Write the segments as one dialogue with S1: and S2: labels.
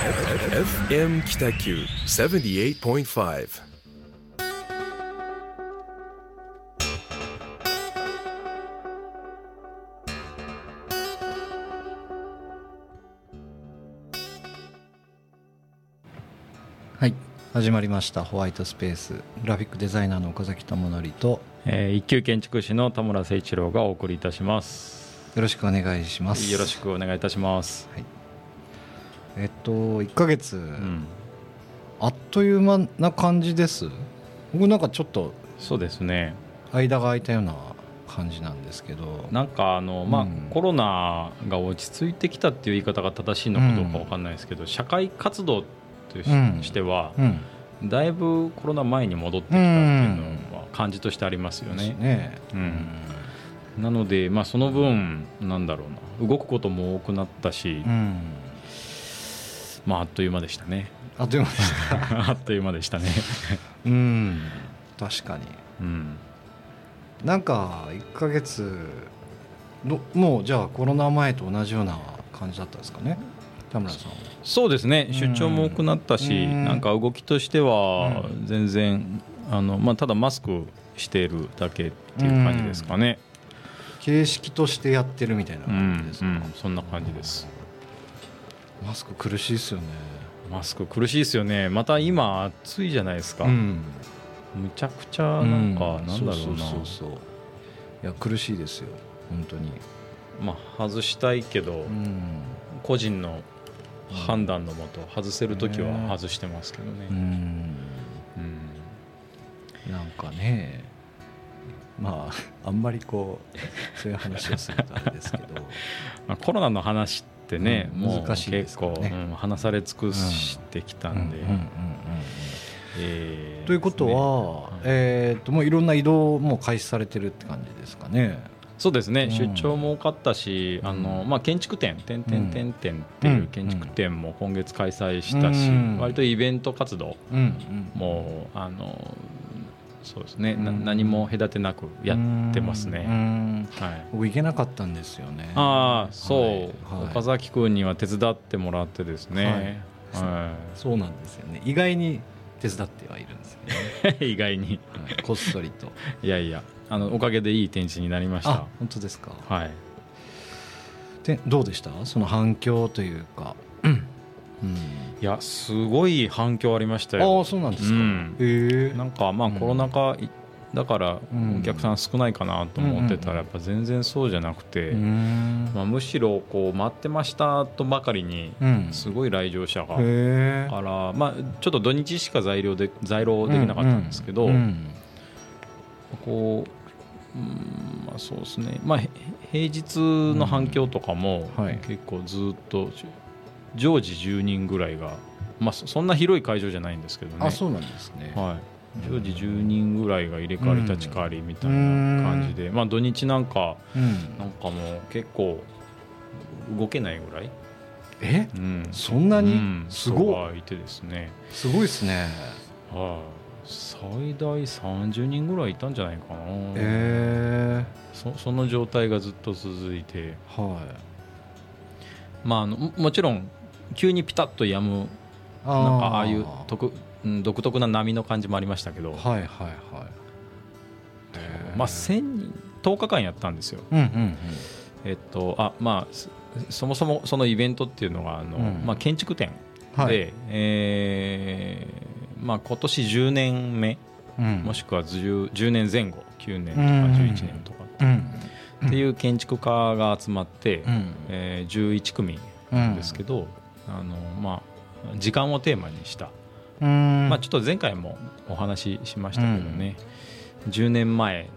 S1: FM 北九78.5
S2: はい始まりました。ホワイトスペース。グラフィックデザイナーの岡崎智則と
S3: えー一級建築士の田村誠一郎がお送りいたします。
S2: よろしくお願いします。
S3: よろしくお願いいたします、
S2: えっと1ヶ月、
S3: うん、
S2: あっという間な感じです。僕なんかちょっと
S3: そうですね。
S2: 間が空いたような感じなんですけど。
S3: なんかあの、まあ
S2: うん。
S3: コロナが落ち着いてきたっていう言い方が正しいのかどうかわかんないですけど、社会活動とし,、
S2: うん。
S3: ては
S2: うん。
S3: だいぶコロナ前に戻ってきたっていうのは感じとしてありますよね。
S2: ね
S3: うん。なので、まあ、その分なんだろうな。動くことも多くなったし、
S2: うん
S3: まあ、あっという間でしたね。
S2: あっという間でした。
S3: あっという間でしたね。
S2: うん確かに。
S3: うん。
S2: なんか1ヶ月のもうじゃあコロナ前と同じような感じだったんですかね？田村さんは。
S3: そうですね。
S2: うん
S3: 出張も多くなったし、
S2: うん。
S3: なんか動きとしては
S2: うん。
S3: 全然あの、まあ、ただマスクしているだけっていう感じですかね、
S2: 形式としてやってるみたいな
S3: うん
S2: 感じですか、
S3: うんそんな感じです
S2: マスク苦しいですよね。
S3: マスク苦しいですよね。また今暑いじゃないですか、
S2: ん。
S3: むちゃくちゃなんか、
S2: う
S3: なんだろうな。
S2: そうそういや苦しいですよ。本当に。
S3: まあ、外したいけど、
S2: うん。
S3: 個人の判断のもと外せる時は
S2: ね。
S3: 外してますけどね、
S2: なんかねまああんまりこうそういう話をするとあれですけど。
S3: まあ、コロナの話ってね、
S2: うん
S3: もう
S2: 難しいで
S3: 結構、話され尽くしてきたんで、えー
S2: ということは、
S3: ね。
S2: えー、ともういろんな移動も開始されてるって感じですかね。
S3: そうですね、
S2: うん。
S3: 出張も多かったし、あのまあ、建築展、点々点々っていう建築展も今月開催したし、
S2: うん。
S3: 割とイベント活動
S2: うん。うん。
S3: もあのそうですね、な
S2: うん
S3: 何も隔てなくやってます
S2: う
S3: ね。
S2: ん
S3: はい
S2: 僕行けなかったんですよね。
S3: ああそう、
S2: はいはい
S3: 岡崎君には手伝ってもらってですね、は
S2: そうなんですよね。意外に手伝ってはいるんですよね。
S3: い、意外に
S2: はいこっそりと。
S3: いやいやあのおかげでいい展示になりました
S2: あ、本当ですか。
S3: はい、
S2: でどうでした？その反響というか。うん。
S3: いやすごい反響ありました
S2: あ
S3: よ
S2: あそうなんですか。
S3: うん
S2: へえ。
S3: なんかまあ
S2: うん
S3: コロナ禍いだから
S2: うん
S3: お客さん少ないかなと思ってた
S2: うん
S3: らやっぱ全然そうじゃなくて、
S2: うん。
S3: まあ、むしろこう待ってましたとばかりに
S2: うん。
S3: すごい来場者が、
S2: へえ。
S3: からまあちょっと土日しか在料で在労できなかったんですけど、こう、うんまあ、そうですね、まあ、へ平日の反響とかも結構ずっと常時10人ぐらいが、まあ、そそんな広い会場じゃないんですけどね。
S2: あそうなんですね。
S3: はい、常時10人ぐらいが入れ替わり立ち替わりみたいな感じで、まあ、土日なんか
S2: うん。
S3: なんかもう結構動けないぐらい、
S2: え？
S3: うん、
S2: そんなに？
S3: うん。
S2: すごい
S3: いてですね、
S2: すごいですね。
S3: はい、最大30人ぐらいいたんじゃないかな、
S2: え
S3: そその状態がずっと続いて、
S2: ー、はい。
S3: まあ、あのももちろん急にピタッとやむ
S2: あ
S3: なんかああいう
S2: と
S3: 特うん独特な波の感じもありましたけど、
S2: はいはいはい。
S3: まあ、1000人10日間やったんですよ。
S2: うんうん
S3: えっとあまあ、そそもそもそのイベントっていうのがあの、
S2: うん。
S3: まあ、建築展
S2: うん。
S3: で、
S2: はい。
S3: えーまあ、今年10年目。
S2: うん。
S3: もしくは 10, 10年前後。9年とか
S2: うん。
S3: 11年とか。
S2: うん。
S3: っていう建築家が集まって、
S2: うん。
S3: えー11組なんですけど、あのまあ、時間をテーマにした、
S2: うん。
S3: まあ、ちょっと前回もお話ししましたけどね、10年前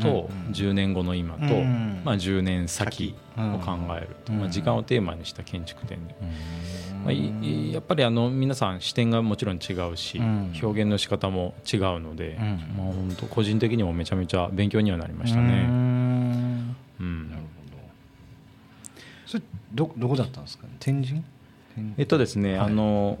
S3: と10年後の今と、
S2: うん。
S3: まあ、10年先
S2: うん
S3: を考えると、
S2: うん。
S3: まあ、時間をテーマにした建築展で、
S2: うん。
S3: まあ、いやっぱりあの皆さん視点がもちろん違うし、
S2: うん。
S3: 表現の仕方も違うので、
S2: うん。
S3: まあ、本当個人的にもめちゃめちゃ勉強にはなりました
S2: う
S3: ね。
S2: ん。
S3: うん。
S2: なるほど。それどどこだったんですかね？天神？天
S3: えっとですね、
S2: はい。
S3: あの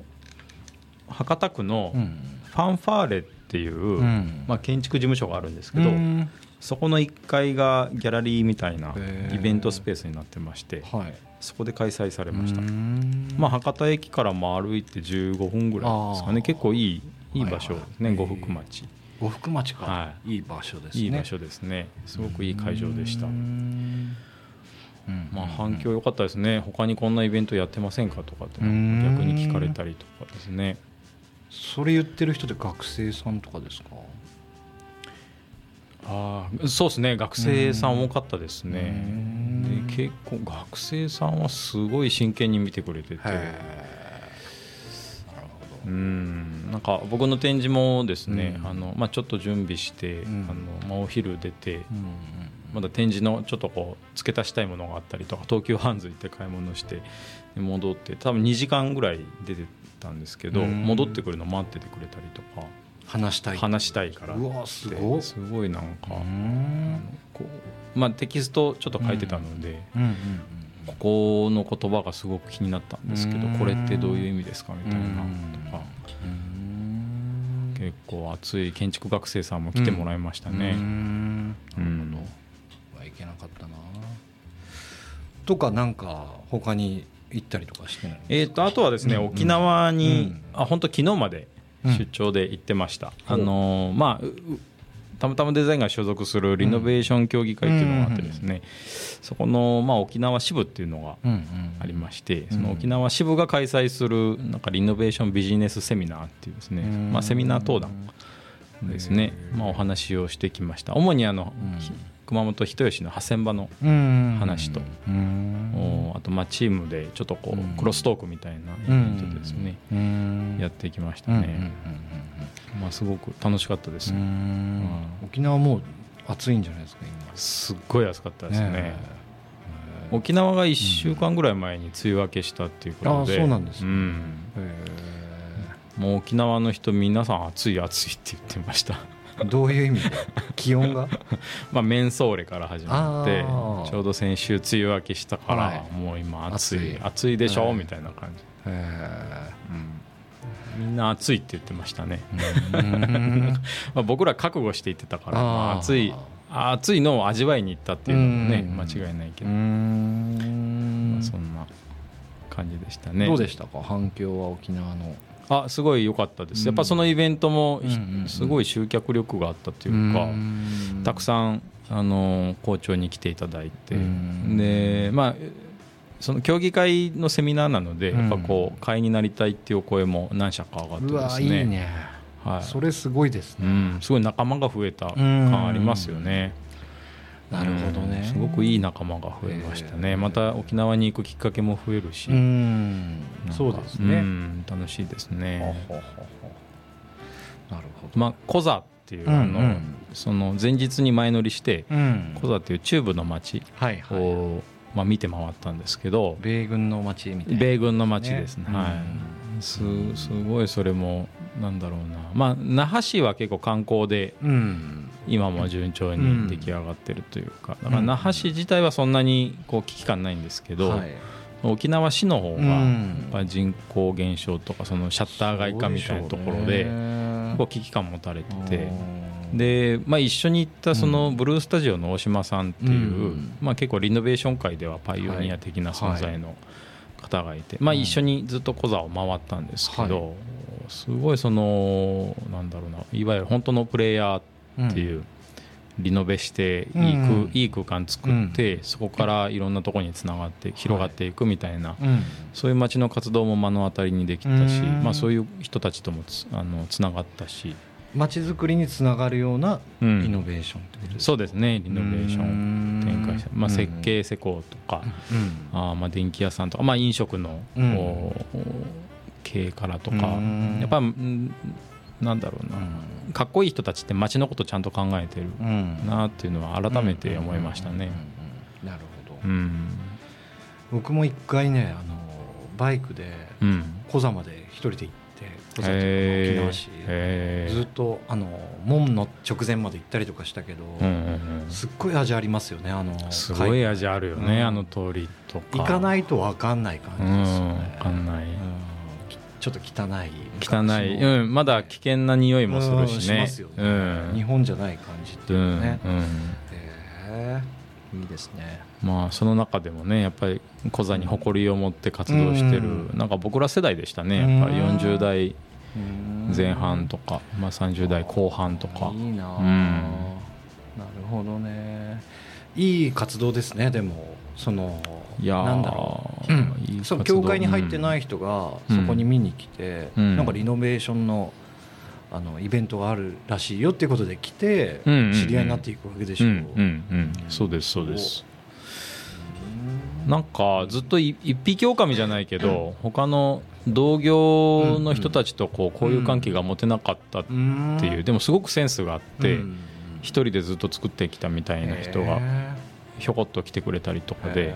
S3: 博多区の
S2: うん。
S3: ファンファーレっていう、
S2: うん。
S3: まあ、建築事務所があるんですけど、
S2: うん。
S3: そこの1階がギャラリーみたいなイベントスペースになってまして
S2: はい。
S3: そこで開催されました。まあ、博多駅からも歩いて15分ぐらいですかね。結構いいいい場所ですね
S2: はいはい
S3: 呉服町。
S2: 呉服町か、、
S3: はい。
S2: い場所ですね。
S3: いい場所ですね。すごくいい会場でしたまあ反響良かったですね。他にこんなイベントやってませんかとかって逆に聞かれたりとかですね。
S2: それ言ってる人って学生さんとかですか？
S3: ああそうですね。学生さん多かったですね。
S2: うん。
S3: で結構学生さんはすごい真剣に見てくれてて。うん。なんか僕の展示もですね、
S2: うん。
S3: あのまあ、ちょっと準備して、
S2: うん。
S3: あのまあ、お昼出て、
S2: うん
S3: まだ展示のちょっとこう付け足したいものがあったりとか東急ハンズ行って買い物してで戻って多分2時間ぐらい出てたんですけど
S2: うん。
S3: 戻ってくるの待っててくれたりとか
S2: 話したい。
S3: 話したいから
S2: うわすごっ。
S3: すごいなんかこう、まあ、テキストちょっと書いてたので、
S2: うん。うん
S3: ここの言葉がすごく気になったんですけど
S2: うん。
S3: これってどういう意味ですかみたいなとか
S2: うん。
S3: 結構熱い建築学生さんも来てもらいましたね。
S2: ん。
S3: うん。
S2: なるほどはいけなかったな。とかなんか他に行ったりとかしてない
S3: えー、とあとはですね、
S2: うん。
S3: 沖縄に、
S2: うん。
S3: あ本当昨日まで出張で行ってました、あのーまあううたまたまデザインが所属するリノベーション協議会っていうのがあってですね、そこの、まあ、沖縄支部っていうのが
S2: うんうん
S3: ありまして、その沖縄支部が開催するなんかリノベーションビジネスセミナーっていうですね、
S2: うん。
S3: まあ、セミナー登壇ですね、まあ、お話をしてきました。主にあの、
S2: うん。
S3: ひ熊本人吉の8000場の
S2: うん。
S3: 話とあとまあチームでちょっとこ
S2: うん。
S3: うクロストークみたいなイベントですね、
S2: うん。
S3: やってきました
S2: うん
S3: ね、まあ、すごく楽しかったです、
S2: うん。うん。うん沖縄もう暑いんじゃないですか今。
S3: すっごい暑かったですね。
S2: ね
S3: 沖縄が1週間ぐらい前に梅雨明けしたっていうことで、
S2: あそうなんですね。
S3: ん。
S2: へ
S3: もう沖縄の人皆さん暑い暑いって言ってました。
S2: ー どういう意味？で気温が？
S3: まあメンソーレから始まってちょうど先週梅雨明けしたから、
S2: はい
S3: もう今暑い
S2: 暑い。
S3: でしょ、
S2: はい。
S3: みたいな感じ、
S2: へ
S3: みんな暑いって言ってましたね、
S2: ー
S3: まあ、僕ら覚悟して言ってたから暑い暑いのを味わいに行ったっていうのもね
S2: うん。
S3: 間違いないけ
S2: う
S3: ど、まそんな感じでしたね。
S2: どうでしたか？反響は沖縄の
S3: あすごい良かったです、
S2: うん。
S3: やっぱそのイベントもすごい集客力があったというか、たく
S2: ん
S3: さんあの校長に来ていただいて、
S2: うん。
S3: でまあその協議会のセミナーなので、
S2: うん。
S3: やっぱこう会員になりたいっていうお声も何社か上がってですね。
S2: いいね。
S3: はい。
S2: それすごいですね。
S3: うん、すごい仲間が増えた感ありますよね。
S2: なるほどね。
S3: うんすごくいい仲間が増えましたね、また沖縄に行くきっかけも増えるし、
S2: そうです
S3: う
S2: ね
S3: ん楽しいです
S2: ほ
S3: ね。
S2: なるほど。
S3: まあ、コザっていう、
S2: うん
S3: あの
S2: うん
S3: その前日に前乗りして、
S2: うん。
S3: コザっていう中部の町を、まあ、見て回ったんですけど、
S2: 米軍の街みたいな。
S3: 米軍の町ですね、
S2: ね
S3: はい。すすごいそれもなんだろうな。まあ那覇市は結構観光で
S2: うん
S3: 今も順調に出来上がってるというか。だから那覇市自体はそんなにこう危機感ないんですけど、
S2: はい。
S3: 沖縄市の方が人口減少とかそのシャッター街化みたいなところでこう危機感持たれてて。で、まあ、一緒に行ったそのブルースタジオの大島さんっていう、
S2: うん。
S3: まあ、結構リノベーション界ではパイオニア的な存在の方がいて、まあ、一緒にずっとコザを回ったんですけど、すごいそのなんだろうないわゆる本当のプレイヤーっていう、リノベしていい,、
S2: うん。
S3: いい空間作って、そこからいろんなところにつながって広がっていくみたいな、
S2: うん。
S3: そういう街の活動も目の当たりにできたし、
S2: うん。
S3: まあ、そういう人たちともつあのつながったし、
S2: 街づくりにつながるような
S3: うん。
S2: イノベーションってことです
S3: そうですねリノベーション展開して、まあ、設計施工とか、
S2: うん。
S3: あーまあ電気屋さんとか、まあ、飲食の、
S2: うん。
S3: 経営からとか、
S2: うん。
S3: やっぱうんなんだろうな、かっこいい人たちって街のことちゃんと考えてる
S2: うん
S3: なっていうのは改めて思いましたね。
S2: うん。うん。うん。うん。なるほど。
S3: うん。
S2: 僕も一回ねあのバイクで
S3: うん。
S2: 小座まで一人で行って小座というか
S3: へー。
S2: 沖縄市ずっとあの門の直前まで行ったりとかしたけど、
S3: うんうんうん。
S2: すっごい味ありますよねあの
S3: すごい味あるよね、
S2: うん。
S3: あの通りとか。
S2: 行かないと分かんない感じですよね、
S3: うん分かんない。
S2: うんちょっと汚い。
S3: 汚い、うん、まだ危険な匂いもするしね。うん。
S2: 日本じゃない感じって
S3: う
S2: いうね、
S3: うん。
S2: へえいいですね。
S3: まあその中でもねやっぱりコザに誇りを持って活動してる、
S2: うん。
S3: なんか僕ら世代でしたね。やっぱり
S2: うん
S3: 40代
S2: うん。
S3: 前半とか、まあ、30代後半とか。
S2: いいなあ、
S3: うん。
S2: なるほどね。いい活動ですねでも。その
S3: いやー
S2: なんだろう、
S3: いい活動。
S2: そう教会に入ってない人が
S3: うん。
S2: そこに見に来て、
S3: うん。
S2: なんかリノベーションのあのイベントがあるらしいよっていうことで来て、
S3: うんうんうん。
S2: 知り合いになっていくわけでしょう、
S3: うんうんうん。そうですそうです。なんかずっとい一匹狼じゃないけど他の同業の人たちとこう交友関係が持てなかったって
S2: うん。
S3: いうでもすごくセンスがあって
S2: うん。
S3: 一人でずっと作ってきたみたいな人が
S2: へ
S3: ひょこっと来てくれたりとか
S2: ー。
S3: で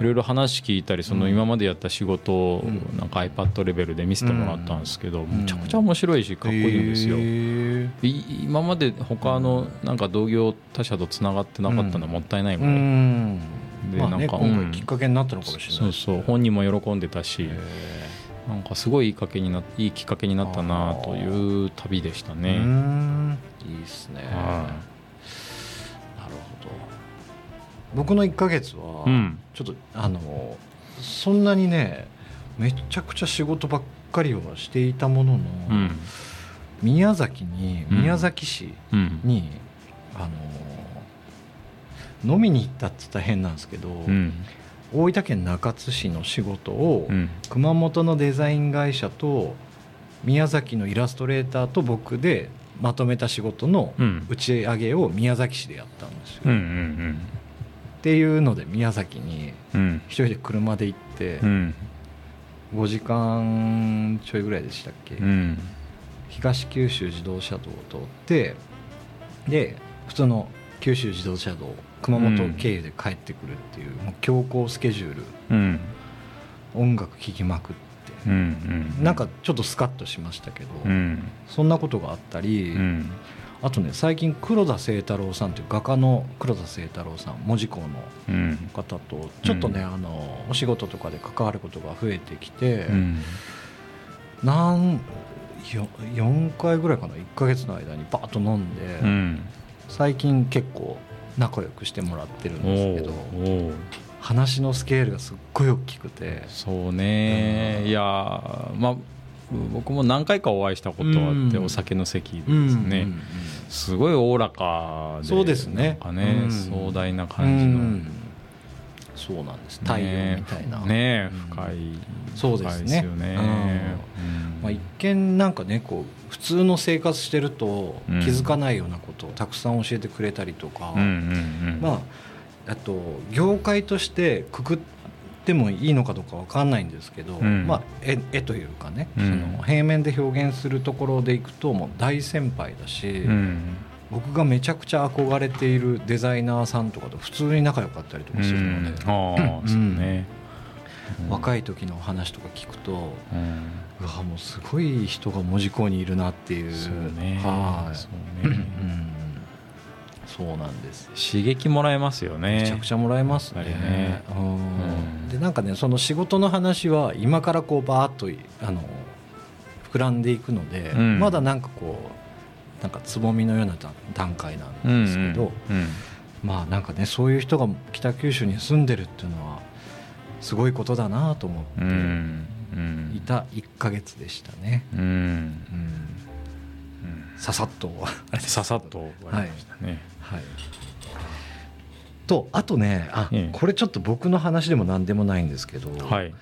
S3: いろいろ話聞いたりその
S2: うん。
S3: 今までやった仕事を
S2: うん。
S3: なんか iPad レベルで見せてもらったんですけど
S2: ん。
S3: むちゃくちゃ面白いしかっこいいんですよ。今まで他のなんか同業他社とつながってなかったのはもったいないぐ
S2: う
S3: らい
S2: ん。
S3: でなんか
S2: 今
S3: うん。
S2: 回きっかけになったのかもしれない。
S3: そうそう。本人も喜んでたし
S2: へ
S3: なんかすごいいいかけにないいきっかけになったなという旅でしたね。
S2: んいいですね。
S3: は
S2: な僕の1ヶ月は、
S3: うん。
S2: ちょっとあのそんなにねめちゃくちゃ仕事ばっかりをしていたものの、
S3: うん。
S2: 宮崎に
S3: うん。
S2: 宮崎市
S3: うん。
S2: に、あの飲みに行ったって言ったら変なんですけど、
S3: うん。
S2: 大分県中津市の仕事を、
S3: うん。
S2: 熊本のデザイン会社と宮崎のイラストレーターと僕でまとめた仕事の
S3: うん。
S2: 打ち上げを宮崎市でやったんですよ。
S3: うんう
S2: っ
S3: ん
S2: ていうので宮崎に
S3: うん。
S2: 一人で車で行って
S3: うん。
S2: 5時間ちょいぐらいでしたっけ、
S3: うん。
S2: 東九州自動車道を通ってで普通の九州自動車道熊本経由で帰ってくるっていう,、もう強行スケジュール。
S3: うん。
S2: 音楽聴きまくって、
S3: うんうん。
S2: なんかちょっとスカッとしましたけど、
S3: うん。
S2: そんなことがあったり、
S3: うん
S2: あとね最近黒田清太郎さんという画家の黒田清太郎さん門司港の
S3: うん。
S2: 方とちょっとね、
S3: うん。
S2: あのお仕事とかで関わることが増えてきて、
S3: うん。
S2: なんよ4回ぐらいかな？1ヶ月の間にバーッと飲んで、
S3: うん。
S2: 最近結構仲良くしてもらってるん
S3: お
S2: ですけど
S3: お
S2: 話のスケールがすっごい大きくて。
S3: そうね。いやまあ僕も何回かお会いしたことあって
S2: うん。
S3: お酒の席でですね、
S2: うん。
S3: すごいおおらかで
S2: そうですね。
S3: なんかね、
S2: うん。
S3: 壮大な
S2: う
S3: 感じの、
S2: ん。そうなんです。太陽みたいな、
S3: ね。ね
S2: うん
S3: 深い
S2: そうですね。
S3: 深いよね、うん。
S2: まあ、一見なんかねこう普通の生活してると
S3: うん。
S2: 気づかないようなことをたくさん教えてくれたりとか、
S3: うんうんうん。
S2: まああと業界としてくくってもいいのかどうかわかんないんですけど、
S3: うん。
S2: まあ、絵絵というかね、
S3: うん。
S2: その平面で表現するところでいくともう大先輩だし、
S3: うん。
S2: 僕がめちゃくちゃ憧れているデザイナーさんとかと普通に仲良かったりとかするので、
S3: うん。ああそうね、い、
S2: 若い時の話とか聞くと
S3: う
S2: わもうすごい人が門司港にいるなっていう。
S3: そうね。
S2: はい。
S3: そうね。
S2: うんそうなんです。
S3: 刺激もらえますよね。
S2: めちゃくちゃもらえますね。
S3: ね
S2: うん
S3: うん。
S2: でなんかねその仕事の話は今からこうバーッといあの膨らんでいくので、
S3: うん。
S2: まだなんかこうなんかつぼみのような段段階な
S3: うん
S2: んですけど、
S3: うん
S2: まあなんかねそういう人が北九州に住んでるっていうのはすごいことだなと思
S3: うん。う
S2: ってい
S3: ん
S2: た1ヶ月でしたね。
S3: うん。
S2: うんささっと。
S3: ささっと。終わりましたね、
S2: はい、とあとねあ、
S3: ええ。
S2: これちょっと僕の話でも何でもないんですけど、
S3: はい、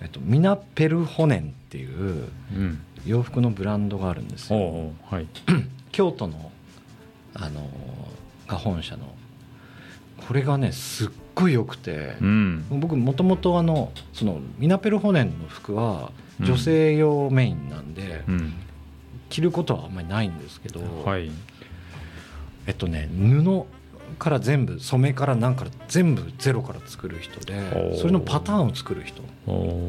S2: えっと、ミナペルホネンっていう
S3: うん、
S2: 洋服のブランドがあるんですよ。
S3: おうおうはい。
S2: 京都のあのが本社の。これがねすっごい良くて、
S3: うん。
S2: 僕もともとあのそのミナペルホネンの服は女性用メインなんで、
S3: うん
S2: 着ることはあんまりないんですけど、
S3: はい。
S2: えっとね布から全部染めから何から全部ゼロから作る人
S3: お
S2: で
S3: ー
S2: それのパターンを作る人。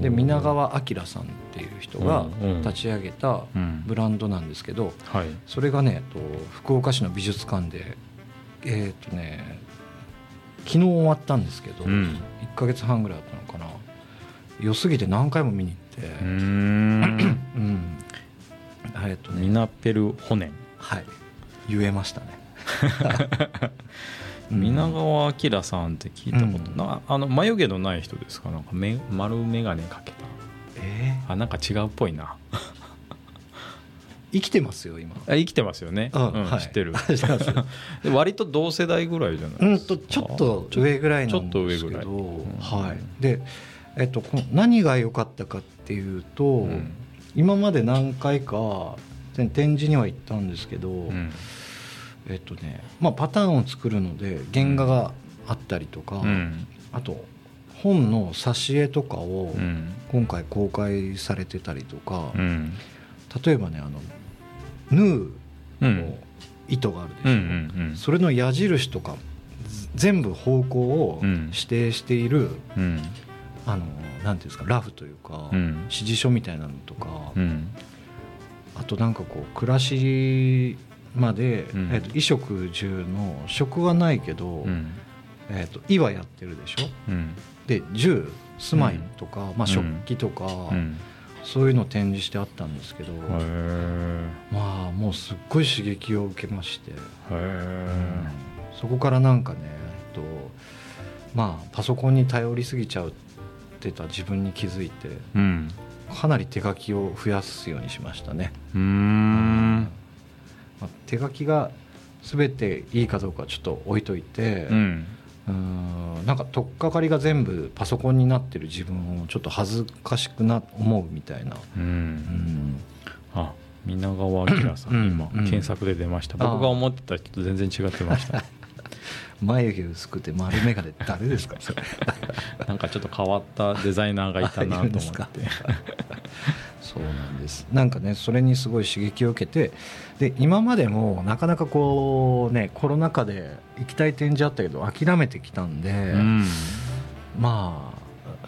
S2: で皆川明さんっていう人が立ち上げた
S3: うん。
S2: ブランドなんですけど
S3: はい。
S2: それがねえっと福岡市の美術館でえっとね昨日終わったんですけど
S3: うん。
S2: 1ヶ月半ぐらいあったのかな。良すぎて何回も見に行って。
S3: うーんナペルホネン。
S2: はい。言えましたね。うん。
S3: 皆川明さんって聞いたこと、
S2: うん。
S3: なあの眉毛のない人ですか？なんかめ丸眼鏡かけた。
S2: え
S3: あなんか違うっぽいな。
S2: ー 生きてますよ今。
S3: あ生きてますよね、うん
S2: はい。
S3: 知ってる。割と同世代ぐらいじゃないですか。
S2: うんとちょっと上ぐらいなんですけど
S3: ちょっと上ぐらい。うん。
S2: はいでえっと何が良かったかっていうと、
S3: うん
S2: 今まで何回か展示には行ったんですけど、
S3: うん。
S2: えっとねまあパターンを作るので原画があったりとか、
S3: うん。
S2: あと本の挿絵とかを
S3: うん。
S2: 今回公開されてたりとか、
S3: うん。
S2: 例えばねあのヌー
S3: うん。
S2: の糸があるでしょ、
S3: うんうん
S2: それの矢印とかず全部方向を
S3: うん。
S2: 指定している、
S3: うん
S2: あのなんていうんですかラフというか、
S3: うん。
S2: 指示書みたいなのとか、
S3: うん。
S2: あとなんかこう暮らしまで、
S3: うん。
S2: えっと衣食住の食はないけど、
S3: うん。
S2: えっと衣はやってるでしょ？
S3: うん。
S2: で住住まいとか、まあ、
S3: うん
S2: 食器とか、
S3: うん。
S2: そういうの展示してあったんですけど、まあもうすっごい刺激を受けまして、そこからなんかね、えっと、まあパソコンに頼りすぎちゃうってた自分に気づいて
S3: うん。
S2: かなり手書きを増やすようにしましたね。
S3: うーん。
S2: まあ、手書きが全ていいかどうかはちょっと置いといて、
S3: うん。
S2: うーん。なんか取っかかりが全部パソコンになってる自分をちょっと恥ずかしくな思うみたいな、
S3: う
S2: うん。ん、
S3: あ皆川明さん、
S2: うん。
S3: 今、
S2: うん。
S3: 検索で出ました。僕が思ってた人と全然違ってました
S2: 眉毛薄くて丸眼鏡誰ですか？そ れ
S3: なんかちょっと変わったデザイナーがいたなと思って。
S2: そうなんです。なんかねそれにすごい刺激を受けてで今までもなかなかこうねコロナ禍で行きたい展示あったけど諦めてきたんで、
S3: うん。
S2: ま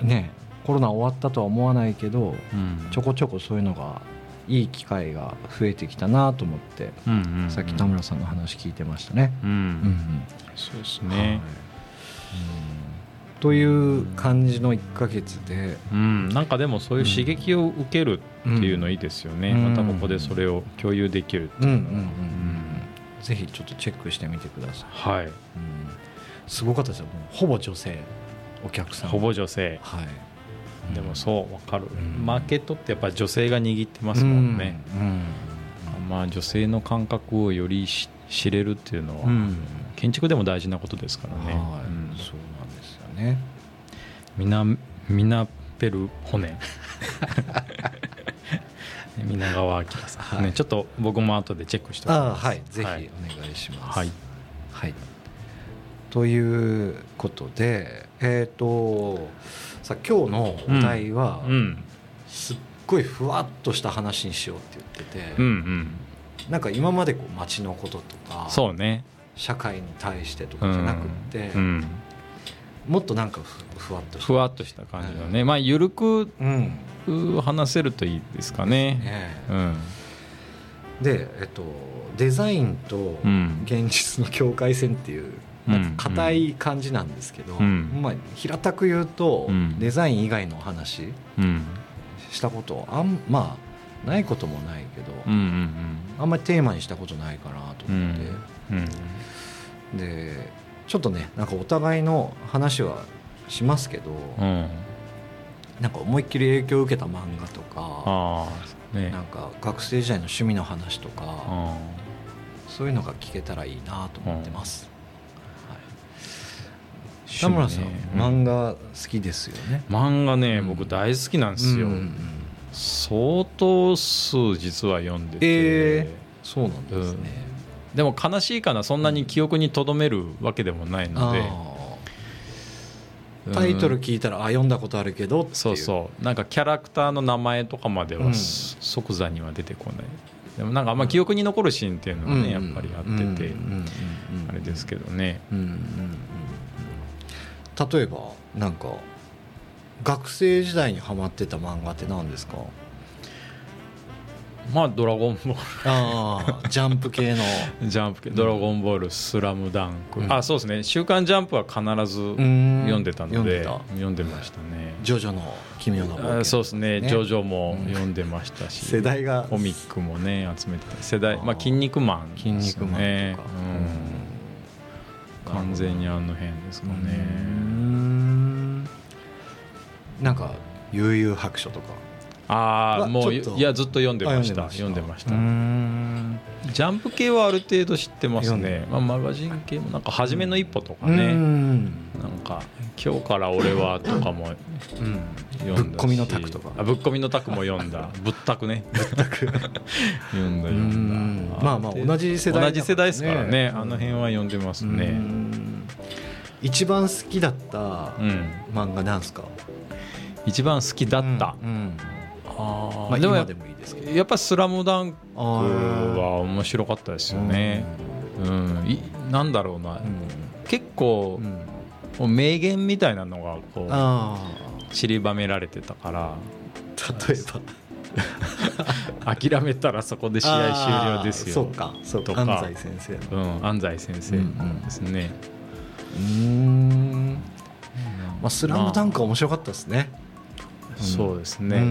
S2: あねコロナ終わったとは思わないけど
S3: うん。
S2: ちょこちょこそういうのがいい機会が増えてきたなと思って、
S3: うんうんうん。
S2: さっき田村さんの話聞いてましたね。
S3: うん、
S2: うん
S3: そうです
S2: うん
S3: ね、
S2: はい。うん。という感じの1ヶ月で、
S3: うん、なんかでもそういう刺激を受けるっていうのいいですよね、
S2: うん。
S3: またここでそれを共有できるって
S2: うんうん
S3: いううん。の
S2: ん。ぜひちょっとチェックしてみてください。
S3: はい。
S2: うん。すごかったですよ。ほぼ女性お客さん。
S3: ほぼ女性。
S2: はい。
S3: でもそうわかる、
S2: うん。
S3: マーケットってやっぱり女性が握ってますもんね、まあ女性の感覚をよりし知れるっていうのは、
S2: うん。
S3: 建築でも大事なことですからね、
S2: はい、
S3: うん。
S2: そうなんですよね。
S3: ミナミナペル骨。皆川明さん、
S2: はい。
S3: ねちょっと僕も後でチェックしておきます。
S2: はい、ぜひお
S3: はい。
S2: 願いします。
S3: はい、
S2: はい。ということで、えっ、とさあ今日のお題は、
S3: うん。
S2: すっごいふわっとした話にしようって言ってて、
S3: うんうん。
S2: なんか今までこう街のこととか
S3: そうね。
S2: 社会に対してとかじゃなくって、
S3: うん。
S2: もっとなんかふふわっとした。
S3: ふわっとした感じのね、まあ緩く
S2: うん。
S3: 話せるといいですかね。
S2: ね
S3: うん。
S2: で、えっと、デザインと
S3: うん。
S2: 現実の境界線っていう硬い感じなんですけど、
S3: うん。
S2: まあ、平たく言うと、
S3: うん。
S2: デザイン以外の話
S3: うん。
S2: したことあんまあないこともないけど、あんまりテーマにしたことないかなと
S3: うん
S2: 思って、
S3: うん。
S2: でちょっとねなんかお互いの話はしますけど、
S3: うん。
S2: なんか思いっきり影響を受けた漫画とかなんか学生時代の趣味の話とか、
S3: あ
S2: そういうのが聞けたらいいなと思ってます。田村さん、漫画好きですよね。
S3: 漫画ね、
S2: うん。
S3: 僕大好きなんですよ、
S2: うん。うんうん
S3: 相当数実は読んでて、
S2: えそうなんですね。
S3: でも悲しいかなそんなに記憶にとどめるわけでもないので、
S2: あー。タイトル聞いたらあ読んだことあるけど
S3: そうそう。なんかキャラクターの名前とかまでは
S2: うん。
S3: 即座には出てこない。でもなんかあんま記憶に残るシーンっていうのがね、やっぱりあってて、
S2: うん。うん。うん。うん。
S3: あれですけどね。
S2: うんうん。うん。うん例えばなんか学生時代にハマってた漫画って何ですか？
S3: まあドラゴンボー
S2: ああジャンプ系の。
S3: ルジャンプ系。ドラゴンボールスラムダンク、
S2: うん。
S3: あそうですね「週刊ジャンプ」は必ず
S2: ん。
S3: 読んでたので
S2: 読んで
S3: ましたね。
S2: ジョジョの奇妙な冒険
S3: あそうですね。
S2: ね
S3: ジョジョも読んでましたし、
S2: 世代が。
S3: コミックもね集めてた。世代まあ「筋肉マン」
S2: 筋肉マンとか、う
S3: ん、完全にあの辺ですか
S2: う
S3: ね
S2: ん。なんか悠々白書とか。
S3: ああもういやずっと読んでました。
S2: あ
S3: 読んでましたジャンプ系はある程度知ってますね、まあ、マガジン系もなんか「初めの一歩」とか
S2: う
S3: ね、
S2: ん。
S3: なんか「今日から俺は」とかも
S2: うん。
S3: 読んだし。
S2: ぶっ込みのタクとか。
S3: あぶっ込みのタクも読んだ。ぶったくね。ぶったく。読んだ読
S2: うん。
S3: んだ
S2: まあまあ同じ世代
S3: 同じ世代ですからね。あの辺は読んでます
S2: う
S3: ね
S2: ん。一番好きだった
S3: うん。
S2: 漫画なんすか？
S3: 一番好きだった、
S2: うんうん
S3: あ
S2: まあ
S3: でもや
S2: 今でもいいですけど。
S3: やっぱ「スラムダンク
S2: あ
S3: は面白かったですよね。うん。いなんだろうな、
S2: うん。
S3: 結構
S2: うん。
S3: 名言みたいなのがこう
S2: あ
S3: 散りばめられてたから。
S2: あ例えば。
S3: 諦めたらそこで試合終了ですよ。
S2: そうか。そう
S3: とか。
S2: か安西先生の。
S3: うん、安西先生。ですね、
S2: うーん。まあスラムダンクは面白かったですね
S3: そうですね、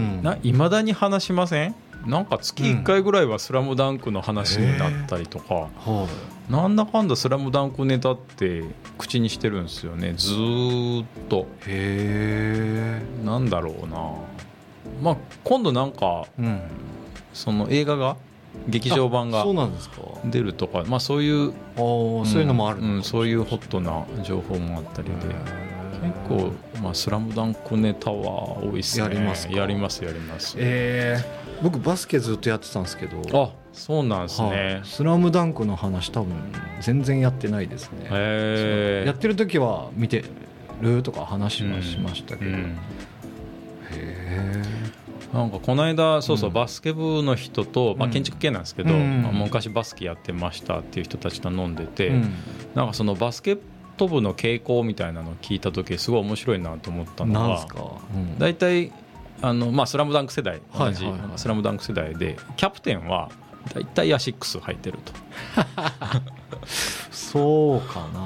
S3: いまだに話しません？なんか月1回ぐらいは「スラムダンクの話になったりとか、
S2: はい。
S3: なんだかんだ「スラムダンクネタって口にしてるんですよね。ずーっと。
S2: へえ。
S3: なんだろうな。まあ今度なんか
S2: うん。
S3: その映画が？劇場版が出るとか。まあそういう
S2: ああそういうのもある
S3: うんそういうホットな情報もあったりで。結構「まあ、スラムダンクネタは多いっすね。
S2: やりますか？
S3: やりますやります。
S2: ええ僕バスケずっとやってたんですけど。
S3: あそうなんです
S2: はい。
S3: ね
S2: スラムダンクの話多分全然やってないですね。
S3: へえ
S2: やってる時は見てるとか話はしましたけど、へ
S3: うん。
S2: え
S3: なんかこの間そうそう、
S2: うん。
S3: バスケ部の人と、まあ、
S2: うん。
S3: 建築系なんですけど、
S2: うん。
S3: まあ昔バスケやってましたっていう人たちと飲んでて、
S2: うん。
S3: なんかそのバスケット部の傾向みたいなのを聞いた時すごい面白いなと思ったのは大体あの、まあ、スラムダンク世代同じ、スラムダンク世代でキャプテンは大体アシックス履いてると、
S2: そうかな、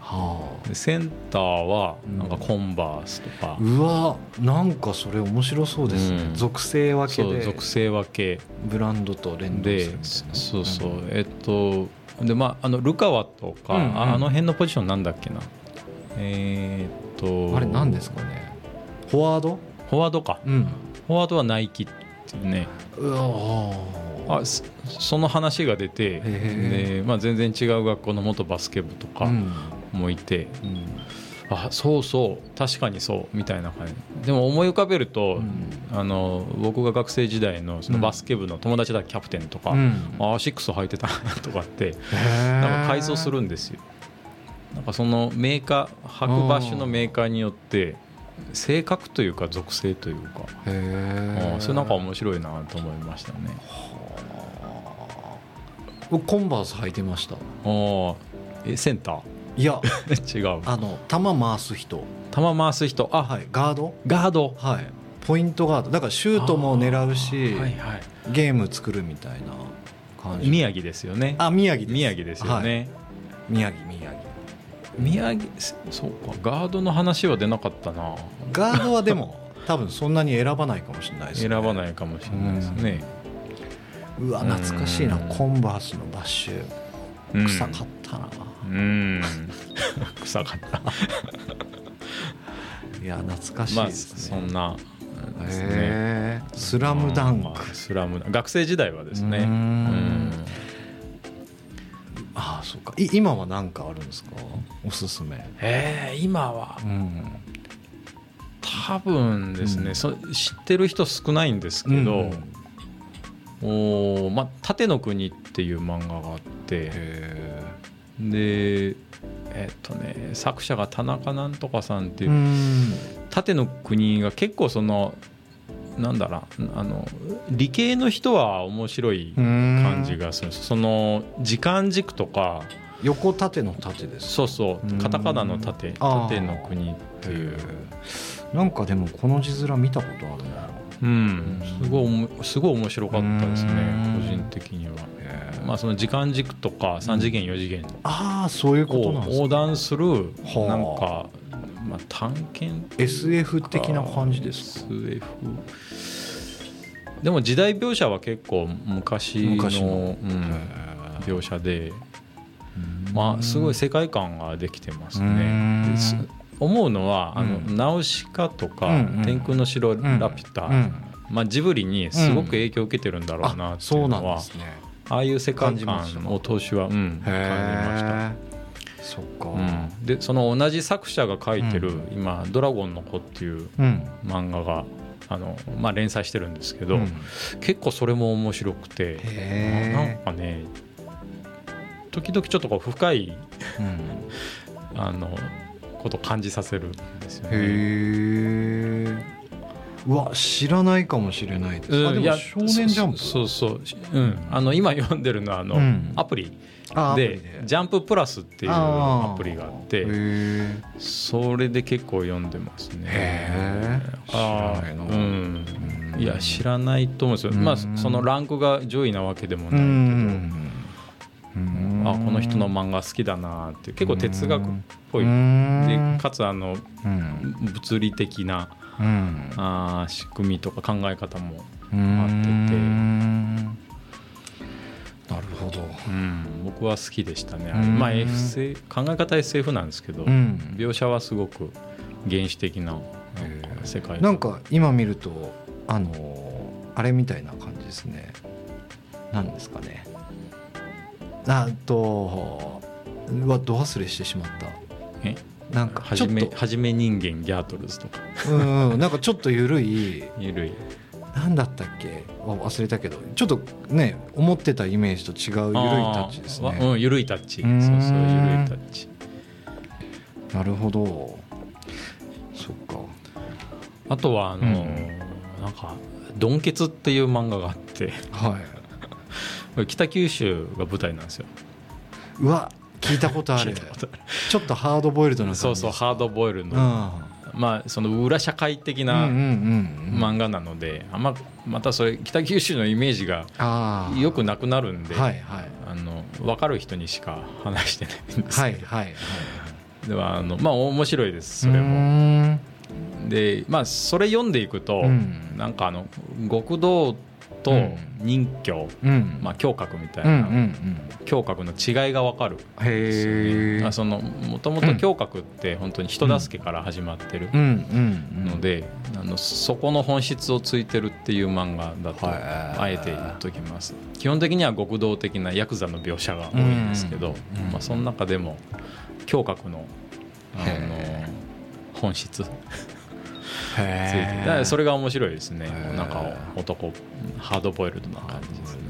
S2: は
S3: でセンターは
S2: うん。
S3: なんかコンバースとか。
S2: あ、うわなんかそれ面白そうですね、
S3: うん。
S2: 属性分けで。
S3: そう属性分け。
S2: ブランドと連動するみたい
S3: で
S2: な
S3: そうそう。えっとでまああのルカワとか、
S2: うんうん。
S3: ああの辺のポジションなんだっけな。えーっと
S2: あれ何ですかね。フォワード？
S3: フォワードか。
S2: うん。
S3: フォワードはナイキっていうね。あそその話が出てまあ、全然違う学校の元バスケ部とか
S2: うん。
S3: もいて、
S2: うん
S3: あそうそう。確かにそう。みたいな感じ。でも思い浮かべると、
S2: うん。
S3: あの僕が学生時代のそのバスケ部の友達だキャプテンとか、
S2: うん。
S3: ああシックス履いてたなとかって
S2: な
S3: なんか改造するんですよ。なんかそのメーカー履く場所のメーカーによって性格というか属性というか
S2: へえ
S3: あそれなんか面白いなと思いましたね。
S2: 僕コンバース履いてました。
S3: ああえセンタ
S2: いや
S3: ー 違う。
S2: あの球回す人。
S3: 球回す人。あ、
S2: はい。ガード？
S3: ガード。
S2: はい。ポイントガード。だからシュートも狙うし、
S3: はいはい。
S2: ゲーム作るみたいな感じ。
S3: 宮城ですよね。
S2: あ宮城
S3: 宮城ですよね、
S2: はい。宮城宮城。
S3: 宮城そうか。ガードの話は出なかったな。
S2: ガードはでも 多分そんなに選ばないかもしれないです
S3: 選
S2: ね
S3: ばないかもしれないですね、
S2: うわ懐かしいな。
S3: うん
S2: コンバースのバッシュ。
S3: うん
S2: 臭かったな、
S3: うん。臭かった
S2: いや懐かしいですね、
S3: そん。なですね
S2: へえスラムダン
S3: まあスラムダン学生時代はですね
S2: うん。
S3: うん。
S2: ああそうかい今は何かあるん。ですかおすすめ
S3: えー今は
S2: うん。
S3: 多分ですね、
S2: うん。
S3: そ知ってる人少ないん。ですけど、
S2: うん。
S3: おーまあ、縦の国っていう漫画があって
S2: へ
S3: でえっとね作者が田中なんとかさんっていうう、
S2: ん。
S3: 縦の国が結構そのなんだろうあの理系の人は面白い感じがする。その時間軸とか
S2: 横縦の縦です
S3: そうそう
S2: うん。
S3: カタカナの縦縦の国っていう。
S2: なんかでもこの字面見たことあるな
S3: うん、すごいすごい面白かったですね
S2: うん。
S3: 個人的には。まあその時間軸とか3次元4次元
S2: ああそういうこと
S3: を横断する
S2: はあ。
S3: なんかまあ探検
S2: ？SF 的な感じですか
S3: ？SF でも時代描写は結構昔の描写で、まあ、すごい世界観ができてます
S2: うん。
S3: ね。思うのは「あの
S2: うん
S3: ナウシカ」とか
S2: うんうん「
S3: 天空の城ラピュタ」
S2: うん。
S3: まあ、ジブリにすごく影響を受けてるんだろうな
S2: あ
S3: ってい
S2: そう
S3: のはああいう世界観を投資は、うん、感じました。
S2: そっか。
S3: うん、でその同じ作者が書いてる、
S2: うん。
S3: 今「ドラゴンの子」っていう
S2: うん。
S3: 漫画があの、まあ、連載してるんですけど、
S2: うん。
S3: 結構それも面白くて
S2: へ
S3: なんかね時々ちょっとこう深い
S2: うん。
S3: あのことを感じさせるんですよね。
S2: へえうわ知らないかもしれないです、あでも
S3: うんいや
S2: 少年ジャンプ。
S3: そうそうそう、うん、あの今読んでるのはあの、
S2: うん。
S3: アプリで「ジャンププラス」っていうアプリがあっ
S2: へ
S3: て
S2: え
S3: それで結構読んでますね。
S2: へー。
S3: あ
S2: 知らない
S3: うん。いや知らないと思うんですよ、
S2: うん。
S3: まあそのランクが上位なわけでも
S2: う
S3: ないけど、
S2: ん
S3: あこの人の漫画好きだなって結構哲学っぽい。で
S2: うん。
S3: かつあの
S2: うん。
S3: 物理的な
S2: うん。
S3: あー仕組みとか考え方も、
S2: うん。なるほど。
S3: うん、僕は好きでしたね、
S2: うん。
S3: まあ SF 考え方 SF なんですけど、
S2: うん。
S3: 描写はすごく原始的な世界
S2: なんか今見るとあのあれみたいな感じですね。何ですかねあとうわど忘れしてしまった。
S3: え？
S2: なんか
S3: はじめはじめ人間ギャートルズとか。
S2: うんうん。なんかちょっと緩い。
S3: ゆるい
S2: 何だったっけ？あ忘れたけど。ちょっとね思ってたイメージと違う緩いタッチです
S3: あーわう
S2: ね
S3: んゆるいタッチ。
S2: うーん。
S3: そうそうゆるいタッチ。
S2: なるほど。そっか。
S3: あとはあのーなんか「ドンケツ」っていう漫画があって。
S2: はい
S3: 北九州が舞台なんですよ。
S2: うわ聞いたことある。ちょっとハードボイルドな
S3: そうそうハードボイル
S2: うん。
S3: のまあその裏社会的な漫画なのであんままたそれ北九州のイメージがよくなくなるんで
S2: はいはい。
S3: あの分かる人にしか話してないんですけど。
S2: はいはいはい
S3: ではあのまあ面白いですそれ
S2: う
S3: も。でまあそれ読んでいくと、
S2: うん。
S3: なんかあの極道と任教、
S2: うん。
S3: まあ、胸郭みたいな、
S2: ん
S3: 胸郭の違いが分かる
S2: へえ
S3: あそのもともと胸郭って本当に人助けから始まってるので、あのそこの本質をついてるっていう漫画だと
S2: はい。
S3: あえて言っときます。基本的には極道的なヤクザの描写が多いんですけど、まあ、その中でも胸郭のあの
S2: へ
S3: 本質
S2: へ
S3: だからそれが面白いですね。なんか男ハードボイルドな感じですね。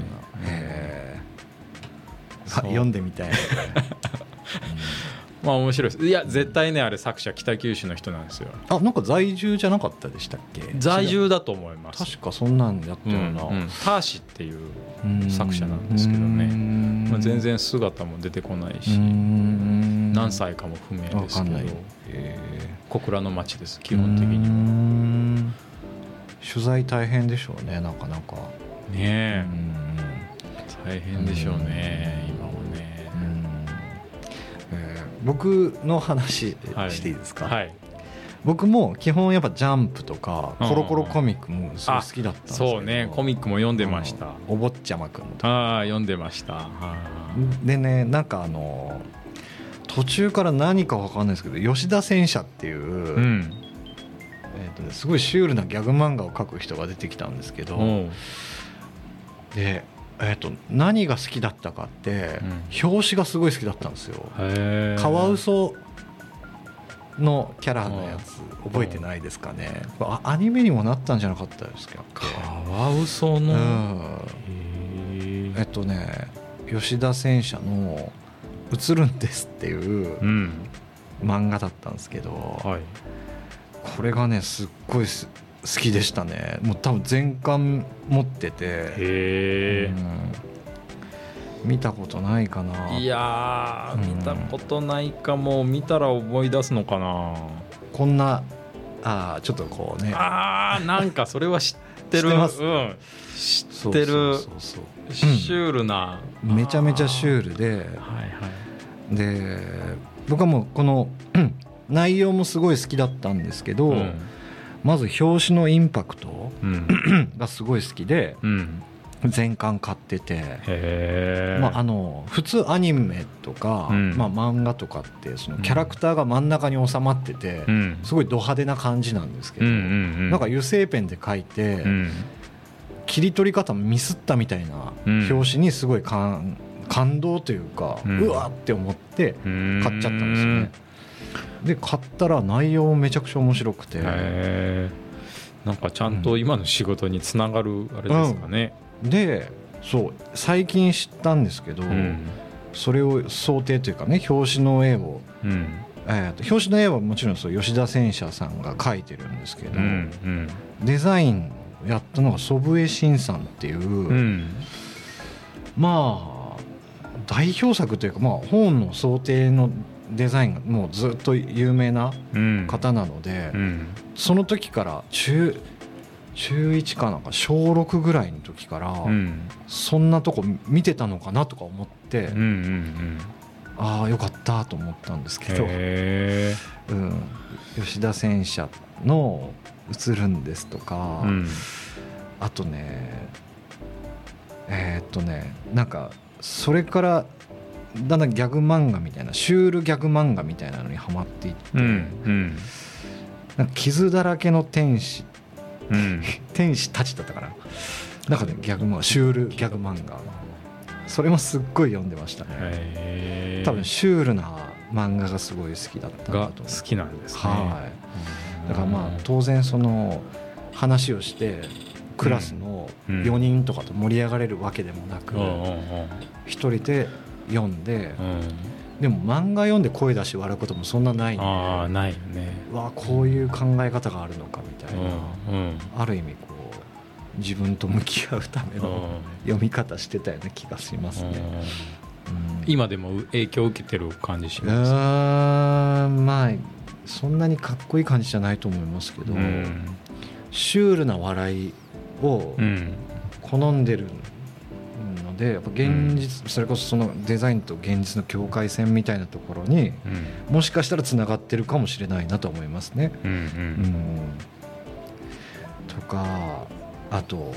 S2: 読んでみたい
S3: まあ面白いです。いや絶対ねあれ作者北九州の人なんですよ。
S2: あなんか在住じゃなかったでしたっけ？
S3: 在住だと思います。
S2: 確かそんなんやった
S3: うん
S2: よな、
S3: うんターシっていう
S2: うん
S3: 作者なんですけどね。
S2: うん。
S3: まあ、全然姿も出てこないし。
S2: うん
S3: 何歳かも不明
S2: わ
S3: ですけど。
S2: かんない。へ
S3: 小倉の町です
S2: ー
S3: 基本的には。
S2: うん。取材大変でしょうねなかなか。
S3: ね
S2: う
S3: え
S2: ん。
S3: 大変でしょうね今はね。
S2: うん。えー僕の話
S3: はい
S2: していいですか、
S3: はい。
S2: 僕も基本やっぱジャンプとか
S3: うん
S2: コロコロコミックもすごい好きだったんですけど。
S3: そうね。コミックも読んでました。
S2: うん。お坊ちゃまくんとか
S3: ああ読んでました。は
S2: でねなんかあの途中から何かわかんないですけど吉田戦車っていう、
S3: いうん。
S2: えーとね、すごいシュールなギャグ漫画を描く人が出てきたんですけど、で、えー、と何が好きだったかって、表紙がすごい好きだったんですよ。カワウソのキャラのやつ覚えてないですかね。あアニメにもなったんじゃなかったですか
S3: カワウソ
S2: う
S3: の
S2: ん。
S3: へ
S2: えっとね吉田戦車の「映るんです」っていう
S3: うん
S2: 漫画だったんですけど
S3: はい。
S2: これがねすっごいす好きでしたね。もう多分全巻持ってて、
S3: へえ
S2: うん。見たことないかな。い
S3: やー
S2: うん。
S3: 見たことないかも。見たら思い出すのかな。
S2: こんなあーちょっとこうね。
S3: あーなんかそれは知っってる。
S2: 知ってます。
S3: うん、知ってる。
S2: そうそうそう
S3: シュールな、
S2: そうめちゃめちゃシュールで。
S3: はいはい。
S2: で僕はもうこのうん 内容もすごい好きだったんですけど、
S3: うん。
S2: まず表紙のインパクト
S3: うん。
S2: がすごい好きで
S3: うん。
S2: 全巻買ってて。まあ、あの普通アニメとか、
S3: うん。
S2: まあ、漫画とかってそのキャラクターが真ん中に収まってて、
S3: うん。
S2: すごいド派手な感じなんですけど、
S3: うんうんうん。
S2: なんか油性ペンで描いて、
S3: うん
S2: 切り取り方ミスったみたいな
S3: うん。
S2: 表紙にすごい感感動というか、
S3: う
S2: うんわって思って
S3: うん。
S2: 買っちゃったんですよね。で買ったら内容もめちゃくちゃ面白くて、
S3: なんかちゃんと今の仕事につながるあれですかね、
S2: でそう最近知ったんですけど、
S3: うん。
S2: それを想定というかね表紙の絵を、
S3: うん。
S2: えーと表紙の絵はもちろんそう吉田戦車さんが描いてるんですけど、
S3: うんうん。
S2: デザインをやったのが祖父江慎さんっていう、
S3: うん
S2: まあ代表作というか、まあ、本の想定のデザインがもうずっと有名な
S3: うん。
S2: 方なので、
S3: うん。
S2: その時から中中1かなんか小6ぐらいの時から、
S3: うん。
S2: そんなとこ見てたのかなとか思って、
S3: うんうん
S2: ああよかったと思ったんですけど、
S3: へ
S2: うん、吉田戦車の「映るんです」とか、
S3: えうん。
S2: あとねえーっとねなんかそれからだんだんギャグ漫画みたいなシュールギャグ漫画みたいなのにはまっていって、
S3: うんうん。
S2: なんか傷だらけの天使
S3: うん。
S2: 天使たちだったかな。なんかねギャグ漫画シュールギャグ漫画それもすっごい読んでましたね、多分シュールな漫画がすごい好きだった
S3: 好きなんですね。
S2: はい。だからまあ当然その話をしてクラスの
S3: うん。
S2: 4人とかと盛り上がれるわけでもなく
S3: うんうんうん。
S2: 一人で読んで
S3: うん。
S2: でも漫画読んで声出して笑うこともそんなないんで
S3: ああないよね。
S2: うわこういう考え方があるのかみたいな。ある意味こう自分と向き合うための読み方してたような気がしますね。
S3: うん。
S2: うん。
S3: 今でも影響を受けてる感じし
S2: う
S3: ます？
S2: ーんまあそんなにかっこいい感じじゃないと思いますけど、
S3: うん。
S2: シュールな笑いを
S3: うん。
S2: 好んでるのでやっぱ現実、それこそそのデザインと現実の境界線みたいなところに
S3: うん。
S2: もしかしたらつながってるかもしれないなと思いますね。
S3: うんう
S2: うんん。とかあと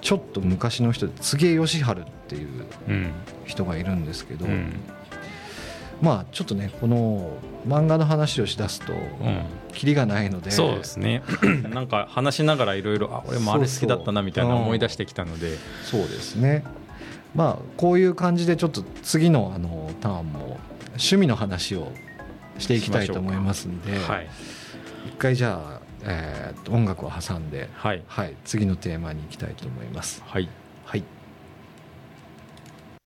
S2: ちょっと昔の人で柘植義治っていう
S3: うん。
S2: 人がいるんですけど、
S3: うん。
S2: まあちょっとねこの漫画の話をしだすと
S3: うん。
S2: キリがないので、
S3: そうですね。なんか話しながらいろいろあ俺もあれ好きだったなみたいな思い出してきたので。
S2: そうですね。まあこういう感じでちょっと次のあのターンも趣味の話をしていきたいと思いますんで、
S3: はい。
S2: 一回じゃあ、えーと音楽を挟んで、
S3: はい。
S2: はい、次のテーマに行きたいと思います。
S3: はい。
S2: はい